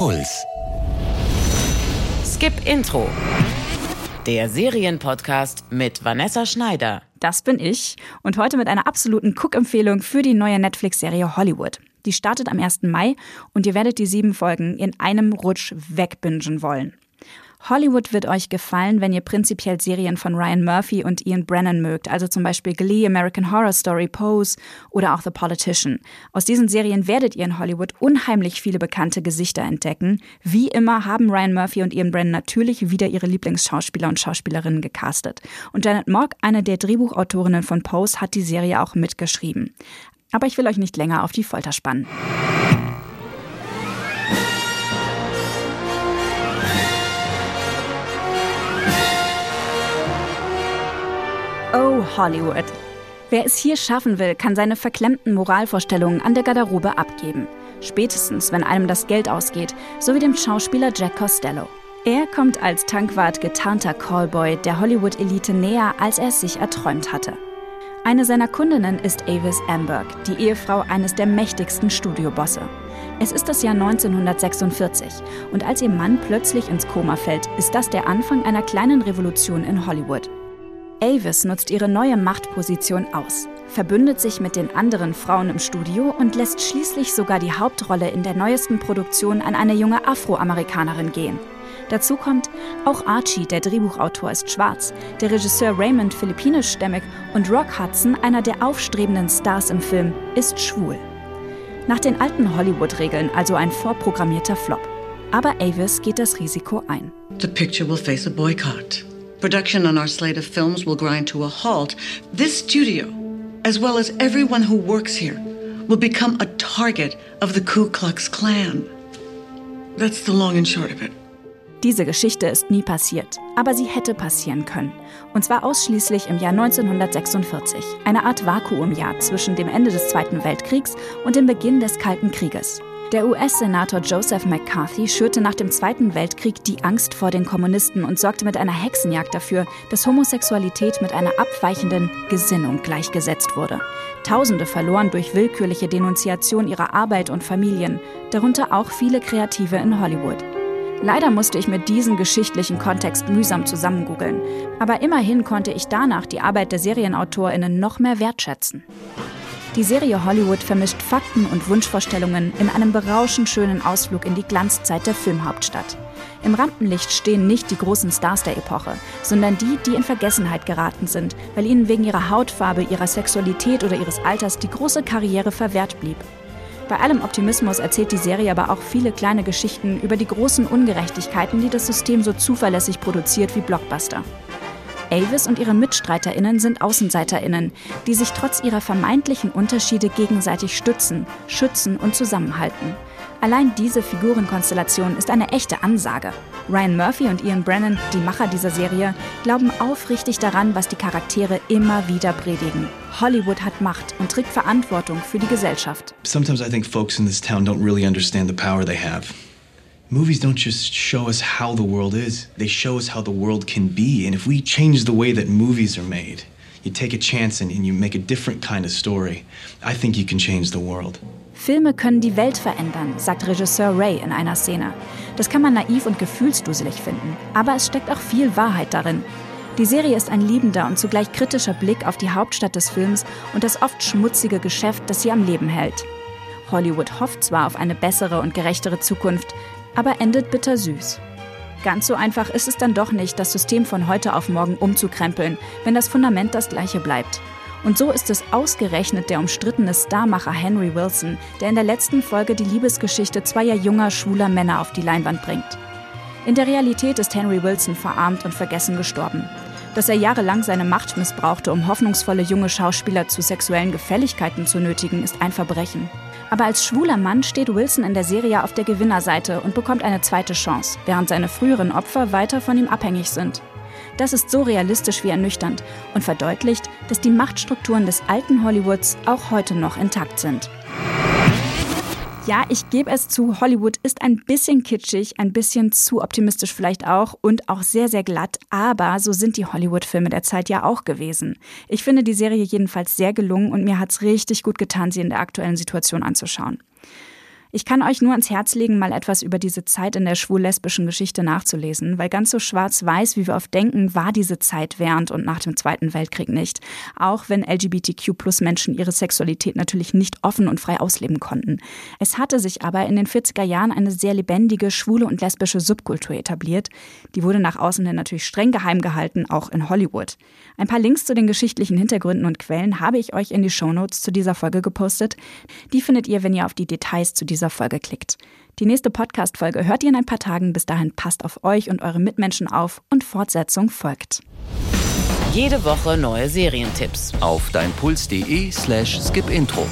Puls. Skip Intro. Der Serienpodcast mit Vanessa Schneider. Das bin ich und heute mit einer absoluten Cook-Empfehlung für die neue Netflix-Serie Hollywood. Die startet am 1. Mai und ihr werdet die sieben Folgen in einem Rutsch wegbingen wollen. Hollywood wird euch gefallen, wenn ihr prinzipiell Serien von Ryan Murphy und Ian Brennan mögt, also zum Beispiel Glee, American Horror Story, Pose oder auch The Politician. Aus diesen Serien werdet ihr in Hollywood unheimlich viele bekannte Gesichter entdecken. Wie immer haben Ryan Murphy und Ian Brennan natürlich wieder ihre Lieblingsschauspieler und Schauspielerinnen gecastet. Und Janet Mock, eine der Drehbuchautorinnen von Pose, hat die Serie auch mitgeschrieben. Aber ich will euch nicht länger auf die Folter spannen. Hollywood. Wer es hier schaffen will, kann seine verklemmten Moralvorstellungen an der Garderobe abgeben. Spätestens, wenn einem das Geld ausgeht, so wie dem Schauspieler Jack Costello. Er kommt als Tankwart getarnter Callboy der Hollywood-Elite näher, als er es sich erträumt hatte. Eine seiner Kundinnen ist Avis Amberg, die Ehefrau eines der mächtigsten Studiobosse. Es ist das Jahr 1946 und als ihr Mann plötzlich ins Koma fällt, ist das der Anfang einer kleinen Revolution in Hollywood. Avis nutzt ihre neue Machtposition aus, verbündet sich mit den anderen Frauen im Studio und lässt schließlich sogar die Hauptrolle in der neuesten Produktion an eine junge Afroamerikanerin gehen. Dazu kommt, auch Archie, der Drehbuchautor, ist schwarz, der Regisseur Raymond philippinischstämmig und Rock Hudson, einer der aufstrebenden Stars im Film, ist schwul. Nach den alten Hollywood-Regeln also ein vorprogrammierter Flop. Aber Avis geht das Risiko ein. The picture will face a boycott. Production on our slate of films will grind to a halt. This studio, as well as everyone who works here, will become a target of the Ku Klux Klan. That's the long and short of it. Diese Geschichte ist nie passiert, aber sie hätte passieren können. Und zwar ausschließlich im Jahr 1946, eine Art Vakuumjahr zwischen dem Ende des Zweiten Weltkriegs und dem Beginn des Kalten Krieges. Der US-Senator Joseph McCarthy schürte nach dem Zweiten Weltkrieg die Angst vor den Kommunisten und sorgte mit einer Hexenjagd dafür, dass Homosexualität mit einer abweichenden Gesinnung gleichgesetzt wurde. Tausende verloren durch willkürliche Denunziation ihrer Arbeit und Familien, darunter auch viele Kreative in Hollywood. Leider musste ich mir diesen geschichtlichen Kontext mühsam zusammengoogeln, aber immerhin konnte ich danach die Arbeit der Serienautorinnen noch mehr wertschätzen. Die Serie Hollywood vermischt Fakten und Wunschvorstellungen in einem berauschend schönen Ausflug in die Glanzzeit der Filmhauptstadt. Im Rampenlicht stehen nicht die großen Stars der Epoche, sondern die, die in Vergessenheit geraten sind, weil ihnen wegen ihrer Hautfarbe, ihrer Sexualität oder ihres Alters die große Karriere verwehrt blieb. Bei allem Optimismus erzählt die Serie aber auch viele kleine Geschichten über die großen Ungerechtigkeiten, die das System so zuverlässig produziert wie Blockbuster. Avis und ihre MitstreiterInnen sind AußenseiterInnen, die sich trotz ihrer vermeintlichen Unterschiede gegenseitig stützen, schützen und zusammenhalten. Allein diese Figurenkonstellation ist eine echte Ansage. Ryan Murphy und Ian Brennan, die Macher dieser Serie, glauben aufrichtig daran, was die Charaktere immer wieder predigen. Hollywood hat Macht und trägt Verantwortung für die Gesellschaft. Sometimes I think folks in this town don't really understand the power they have. Movies don't just show us how the world is, they show us how the world can be. And if we change the way that movies are made, you take a chance and, and you make a different kind of story, I think you can change the world. Filme können die Welt verändern, sagt Regisseur Ray in einer Szene. Das kann man naiv und gefühlsduselig finden, aber es steckt auch viel Wahrheit darin. Die Serie ist ein liebender und zugleich kritischer Blick auf die Hauptstadt des Films und das oft schmutzige Geschäft, das sie am Leben hält. Hollywood hofft zwar auf eine bessere und gerechtere Zukunft, aber endet bittersüß. Ganz so einfach ist es dann doch nicht, das System von heute auf morgen umzukrempeln, wenn das Fundament das gleiche bleibt. Und so ist es ausgerechnet der umstrittene Starmacher Henry Wilson, der in der letzten Folge die Liebesgeschichte zweier junger, schwuler Männer auf die Leinwand bringt. In der Realität ist Henry Wilson verarmt und vergessen gestorben. Dass er jahrelang seine Macht missbrauchte, um hoffnungsvolle junge Schauspieler zu sexuellen Gefälligkeiten zu nötigen, ist ein Verbrechen. Aber als schwuler Mann steht Wilson in der Serie auf der Gewinnerseite und bekommt eine zweite Chance, während seine früheren Opfer weiter von ihm abhängig sind. Das ist so realistisch wie ernüchternd und verdeutlicht, dass die Machtstrukturen des alten Hollywoods auch heute noch intakt sind. Ja, ich gebe es zu, Hollywood ist ein bisschen kitschig, ein bisschen zu optimistisch vielleicht auch und auch sehr, sehr glatt, aber so sind die Hollywood-Filme der Zeit ja auch gewesen. Ich finde die Serie jedenfalls sehr gelungen und mir hat es richtig gut getan, sie in der aktuellen Situation anzuschauen. Ich kann euch nur ans Herz legen, mal etwas über diese Zeit in der schwul-lesbischen Geschichte nachzulesen, weil ganz so schwarz-weiß, wie wir oft denken, war diese Zeit während und nach dem Zweiten Weltkrieg nicht. Auch wenn LGBTQ-Plus-Menschen ihre Sexualität natürlich nicht offen und frei ausleben konnten. Es hatte sich aber in den 40er Jahren eine sehr lebendige schwule und lesbische Subkultur etabliert. Die wurde nach außen hin natürlich streng geheim gehalten, auch in Hollywood. Ein paar Links zu den geschichtlichen Hintergründen und Quellen habe ich euch in die Shownotes zu dieser Folge gepostet. Die findet ihr, wenn ihr auf die Details zu dieser Folge klickt. Die nächste Podcast-Folge hört ihr in ein paar Tagen. Bis dahin passt auf euch und eure Mitmenschen auf und Fortsetzung folgt. Jede Woche neue Serientipps auf deinpuls.de slash skipintro.